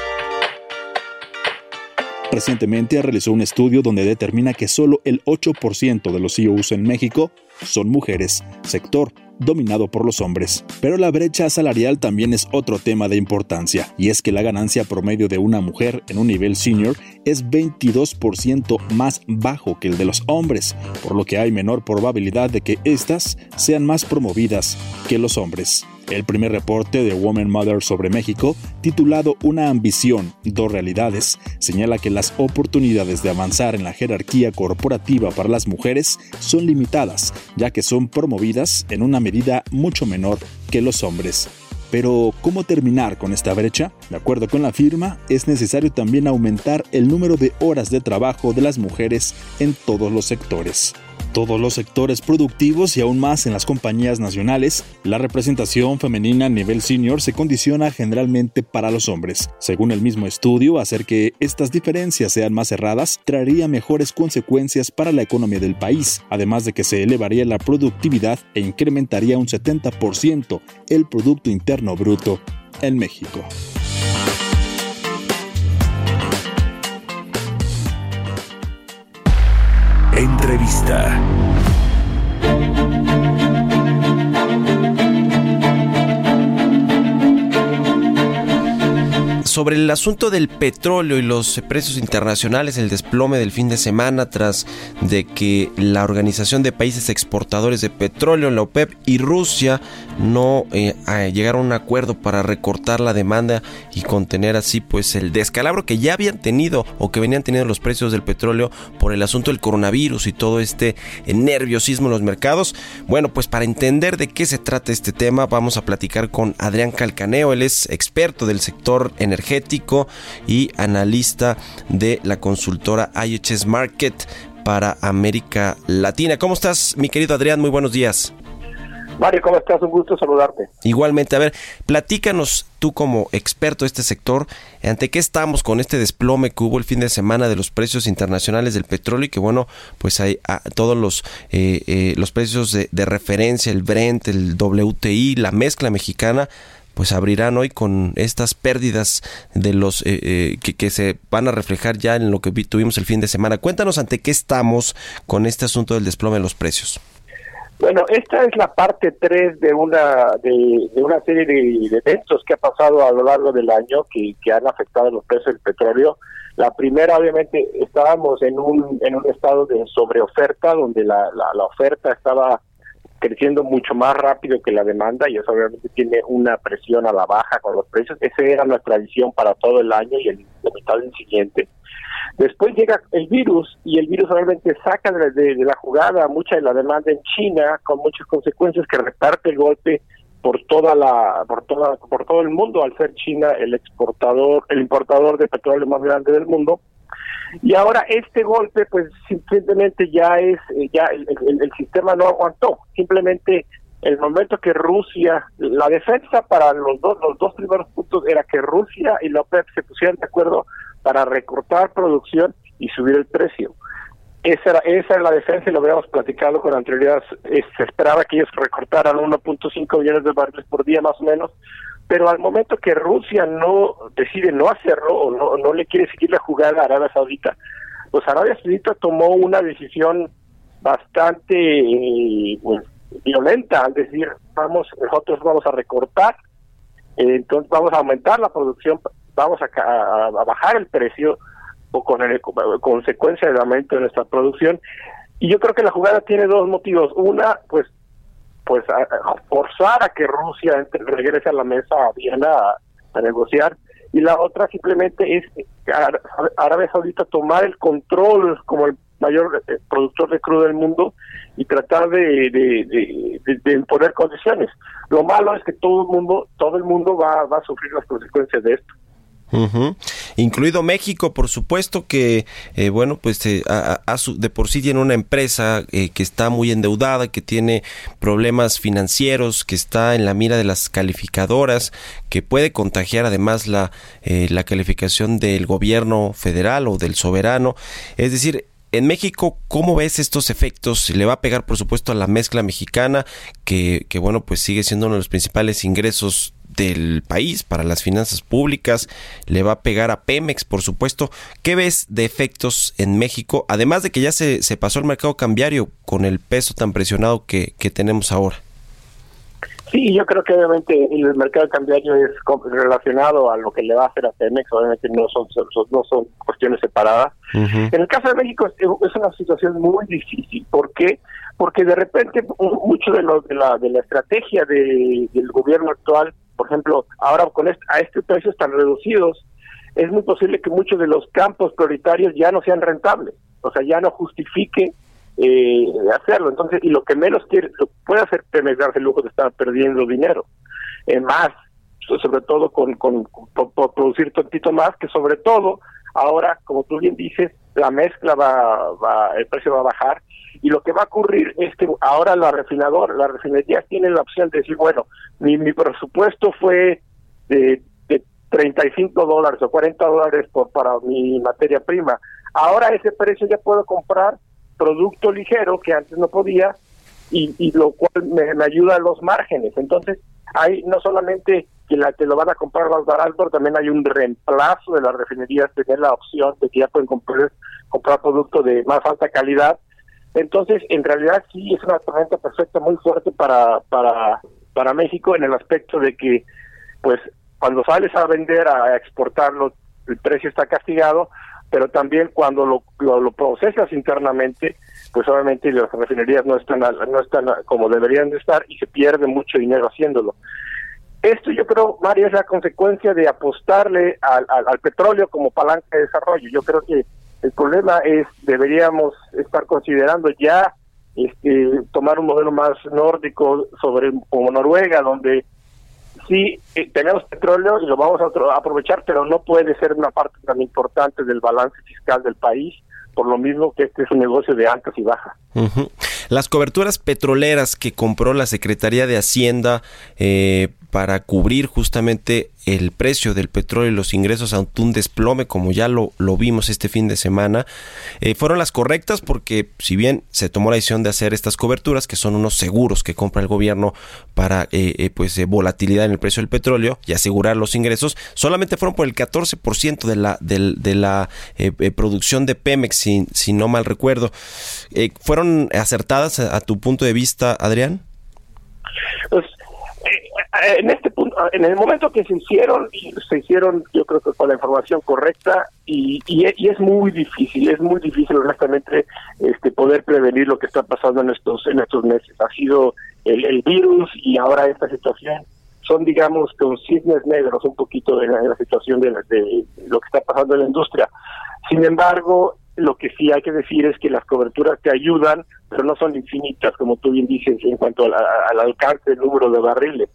Recientemente realizó un estudio donde determina que solo el 8% de los CEOs en México son mujeres, sector dominado por los hombres. Pero la brecha salarial también es otro tema de importancia, y es que la ganancia promedio de una mujer en un nivel senior es 22% más bajo que el de los hombres, por lo que hay menor probabilidad de que éstas sean más promovidas que los hombres. El primer reporte de Woman Mother sobre México, titulado Una ambición, dos realidades, señala que las oportunidades de avanzar en la jerarquía corporativa para las mujeres son limitadas, ya que son promovidas en una medida mucho menor que los hombres. Pero, ¿cómo terminar con esta brecha? De acuerdo con la firma, es necesario también aumentar el número de horas de trabajo de las mujeres en todos los sectores. Todos los sectores productivos y aún más en las compañías nacionales, la representación femenina a nivel senior se condiciona generalmente para los hombres. Según el mismo estudio, hacer que estas diferencias sean más cerradas traería mejores consecuencias para la economía del país, además de que se elevaría la productividad e incrementaría un 70% el Producto Interno Bruto en México. Sobre el asunto del petróleo y los precios internacionales, el desplome del fin de semana tras de que la Organización de Países Exportadores de Petróleo, la OPEP y Rusia no eh, llegaron a un acuerdo para recortar la demanda y contener así pues el descalabro que ya habían tenido o que venían teniendo los precios del petróleo por el asunto del coronavirus y todo este eh, nerviosismo en los mercados. Bueno, pues para entender de qué se trata este tema vamos a platicar con Adrián Calcaneo, él es experto del sector energético y analista de la consultora IHS Market para América Latina. ¿Cómo estás, mi querido Adrián? Muy buenos días. Mario, ¿cómo estás? Un gusto saludarte. Igualmente, a ver, platícanos tú como experto de este sector, ¿ante qué estamos con este desplome que hubo el fin de semana de los precios internacionales del petróleo y que bueno, pues hay a, todos los, eh, eh, los precios de, referencia, el Brent, el WTI, la mezcla mexicana, pues abrirán hoy con estas pérdidas de los eh, eh, que, se van a reflejar ya en lo que vi, tuvimos el fin de semana. Cuéntanos ante qué estamos con este asunto del desplome de los precios. Bueno, esta es la parte 3 de una de, una serie de, eventos que ha pasado a lo largo del año que, que han afectado los precios del petróleo. La primera, obviamente, estábamos en un en un estado de sobreoferta, donde la, la, la oferta estaba creciendo mucho más rápido que la demanda y eso obviamente tiene una presión a la baja con los precios. Esa era nuestra visión para todo el año y el, la mitad del siguiente. Después llega el virus y el virus obviamente saca de, la jugada mucha de la demanda en China con muchas consecuencias que reparte el golpe por toda la por toda por todo el mundo al ser China el exportador el importador de petróleo más grande del mundo. Y ahora este golpe pues simplemente ya es eh, ya el, el, el, sistema no aguantó. Simplemente el momento que Rusia la defensa para los dos los dos primeros puntos era que Rusia y la OPEP se pusieran de acuerdo para recortar producción y subir el precio. Esa era, esa era la defensa y lo habíamos platicado con anterioridad. Se esperaba que ellos recortaran 1.5 millones de barriles por día más o menos pero al momento que Rusia no decide no hacerlo o no, le quiere seguir la jugada a Arabia Saudita, pues Arabia Saudita tomó una decisión bastante eh, pues, violenta al decir vamos nosotros vamos a recortar, eh, entonces vamos a aumentar la producción, vamos a, a, a bajar el precio o con el, consecuencia del aumento de nuestra producción. Y yo creo que la jugada tiene dos motivos. Una, pues pues forzar a que Rusia entre, regrese a la mesa a Viena a, negociar y la otra simplemente es Arabia Saudita tomar el control como el mayor eh, productor de crudo del mundo y tratar de, de imponer condiciones. Lo malo es que todo el mundo todo el mundo va, va a sufrir las consecuencias de esto. Incluido México, por supuesto que, eh, bueno, pues eh, su- de por sí tiene una empresa eh, que está muy endeudada, que tiene problemas financieros, que está en la mira de las calificadoras, que puede contagiar además la, eh, la calificación del gobierno federal o del soberano. Es decir, en México, ¿cómo ves estos efectos? Le va a pegar, por supuesto, a la mezcla mexicana, que, que bueno, pues sigue siendo uno de los principales ingresos del país para las finanzas públicas, le va a pegar a Pemex, por supuesto. ¿Qué ves de efectos en México? Además de que ya se, se pasó el mercado cambiario con el peso tan presionado que, que tenemos ahora. Sí, yo creo que obviamente el mercado cambiario es relacionado a lo que le va a hacer a Pemex, obviamente no son, no son cuestiones separadas. En el caso de México es, una situación muy difícil. ¿Por qué? Porque de repente mu- mucho de, lo, de, la, de la estrategia de- del gobierno actual, por ejemplo, ahora con este, a estos precios tan reducidos, es muy posible que muchos de los campos prioritarios ya no sean rentables, o sea, ya no justifique eh, hacerlo. Entonces, y lo que menos quiere, lo puede hacer Pemex darse el lujo de estar perdiendo dinero. Eh, más, so- sobre todo con, con, por, por producir tantito más, que sobre todo ahora, como tú bien dices, la mezcla va, va, el precio va a bajar y lo que va a ocurrir es que ahora la refinadora, las refinerías tienen la opción de decir, bueno, mi, mi presupuesto fue de, de 35 dólares o 40 dólares por para mi materia prima. Ahora ese precio ya puedo comprar producto ligero que antes no podía y, lo cual me, ayuda a los márgenes. Entonces, hay no solamente que la te lo van a comprar más barato, también hay un reemplazo de las refinerías, tener la opción de que ya pueden comprar, comprar producto de más alta calidad. Entonces, en realidad sí es una tormenta perfecta muy fuerte para, para, para México en el aspecto de que, pues, cuando sales a vender, a exportarlo, el precio está castigado, pero también cuando lo, lo, procesas internamente, pues obviamente las refinerías no están no están como deberían de estar y se pierde mucho dinero haciéndolo. Esto yo creo, Mario, es la consecuencia de apostarle al, al- al petróleo como palanca de desarrollo. Yo creo que el problema es, deberíamos estar considerando ya este, tomar un modelo más nórdico sobre como Noruega, donde sí eh, tenemos petróleo y lo vamos a aprovechar, pero no puede ser una parte tan importante del balance fiscal del país, por lo mismo que este es un negocio de altas y bajas. Las coberturas petroleras que compró la Secretaría de Hacienda eh, para cubrir justamente el precio del petróleo y los ingresos ante un desplome, como ya lo, lo vimos este fin de semana, eh, fueron las correctas porque si bien se tomó la decisión de hacer estas coberturas, que son unos seguros que compra el gobierno para eh, eh, pues eh, volatilidad en el precio del petróleo y asegurar los ingresos, solamente fueron por el 14% de la, del- de la producción de Pemex, si, no mal recuerdo. ¿Fueron acertadas a, a tu punto de vista, Adrián? Pues en este punto, en el momento que se hicieron, se hicieron, yo creo que con la información correcta y, y, es muy difícil, es muy difícil honestamente este poder prevenir lo que está pasando en estos en estos meses. Ha sido el, virus y ahora esta situación son digamos con cisnes negros un poquito de la, la situación de, la- de lo que está pasando en la industria. Sin embargo, lo que sí hay que decir es que las coberturas te ayudan, pero no son infinitas, como tú bien dices, en cuanto al, al alcance del número de barriles.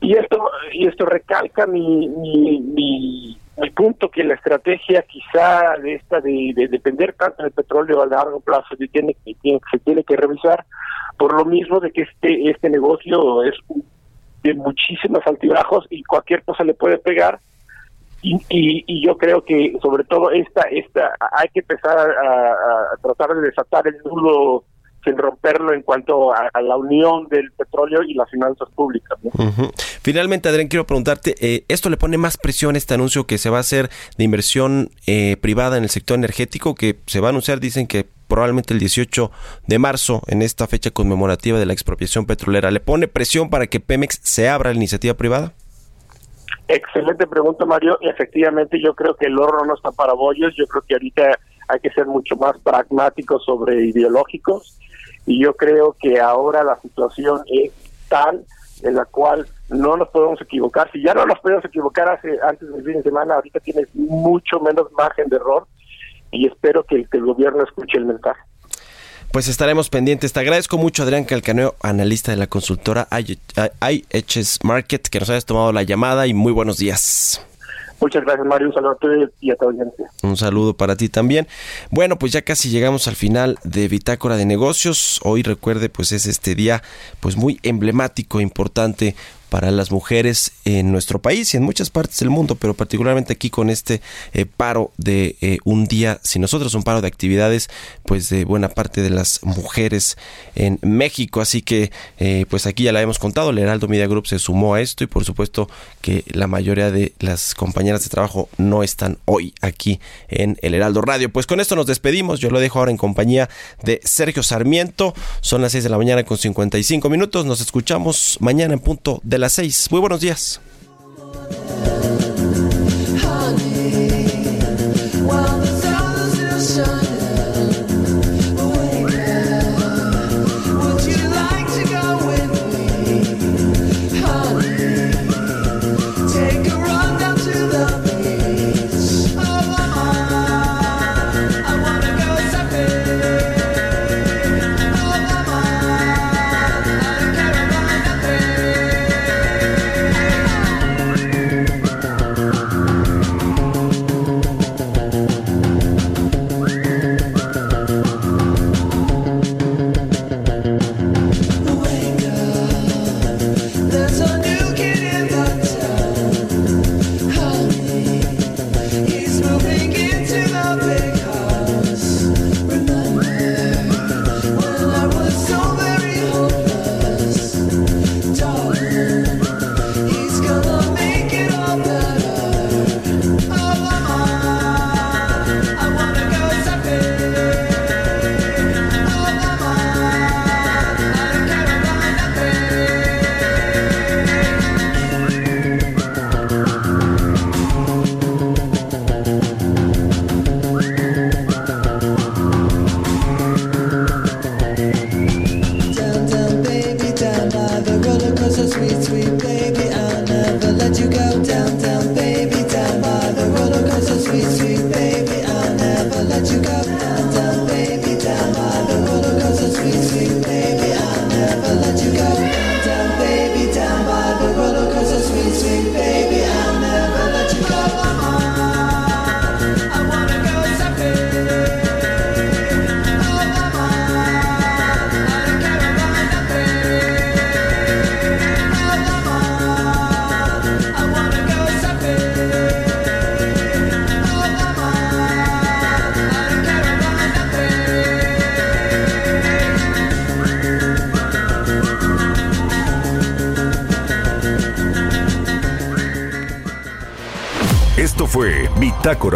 Y esto y esto recalca mi, mi, mi, punto que la estrategia quizá de esta de, de depender tanto del petróleo a largo plazo se tiene, que se tiene que revisar por lo mismo de que este este negocio es de muchísimos altibajos y cualquier cosa le puede pegar. Y, y, y yo creo que sobre todo esta esta hay que empezar a, a tratar de desatar el nudo sin romperlo en cuanto a, a la unión del petróleo y las finanzas públicas. Finalmente, Adrián, quiero preguntarte, eh, ¿esto le pone más presión este anuncio que se va a hacer de inversión eh, privada en el sector energético que se va a anunciar, dicen que probablemente el 18 de marzo, en esta fecha conmemorativa de la expropiación petrolera, ¿le pone presión para que Pemex se abra a la iniciativa privada? Excelente pregunta, Mario. Efectivamente, yo creo que el horno no está para bollos. Yo creo que ahorita hay que ser mucho más pragmáticos sobre ideológicos. Y yo creo que ahora la situación es tal en la cual no nos podemos equivocar. Si ya no nos podemos equivocar hace antes del fin de semana, ahorita tienes mucho menos margen de error. Y espero que, el- gobierno escuche el mensaje. Pues estaremos pendientes. Te agradezco mucho, Adrián Calcaneo, analista de la consultora IHS Market, que nos hayas tomado la llamada y muy buenos días. Muchas gracias, Mario. Un saludo a ustedes y a tu audiencia. Un saludo para ti también. Bueno, pues ya casi llegamos al final de Bitácora de Negocios. Hoy recuerde, pues es este día pues muy emblemático, importante para las mujeres en nuestro país y en muchas partes del mundo, pero particularmente aquí con este eh, paro de eh, un día, si nosotros un paro de actividades, pues de buena parte de las mujeres en México. Así que, eh, pues aquí ya la hemos contado, el Heraldo Media Group se sumó a esto y por supuesto que la mayoría de las compañeras de trabajo no están hoy aquí en el Heraldo Radio. Pues con esto nos despedimos. Yo lo dejo ahora en compañía de Sergio Sarmiento. Son las 6 de la mañana con 55 minutos. Nos escuchamos mañana en punto de las 6. Muy buenos días.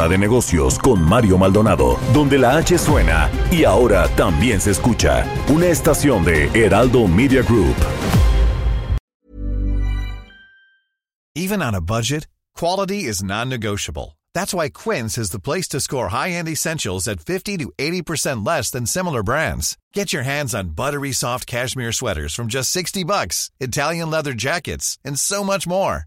Bitácora de Negocios con Mario Maldonado, donde la H suena y ahora también se escucha. Una estación de Heraldo Media Group. Even on a budget, quality is non-negotiable. That's why Quince is the place to score high-end essentials at 50 to 80% less than similar brands. Get your hands on buttery soft cashmere sweaters from just 60 bucks, Italian leather jackets, and so much more.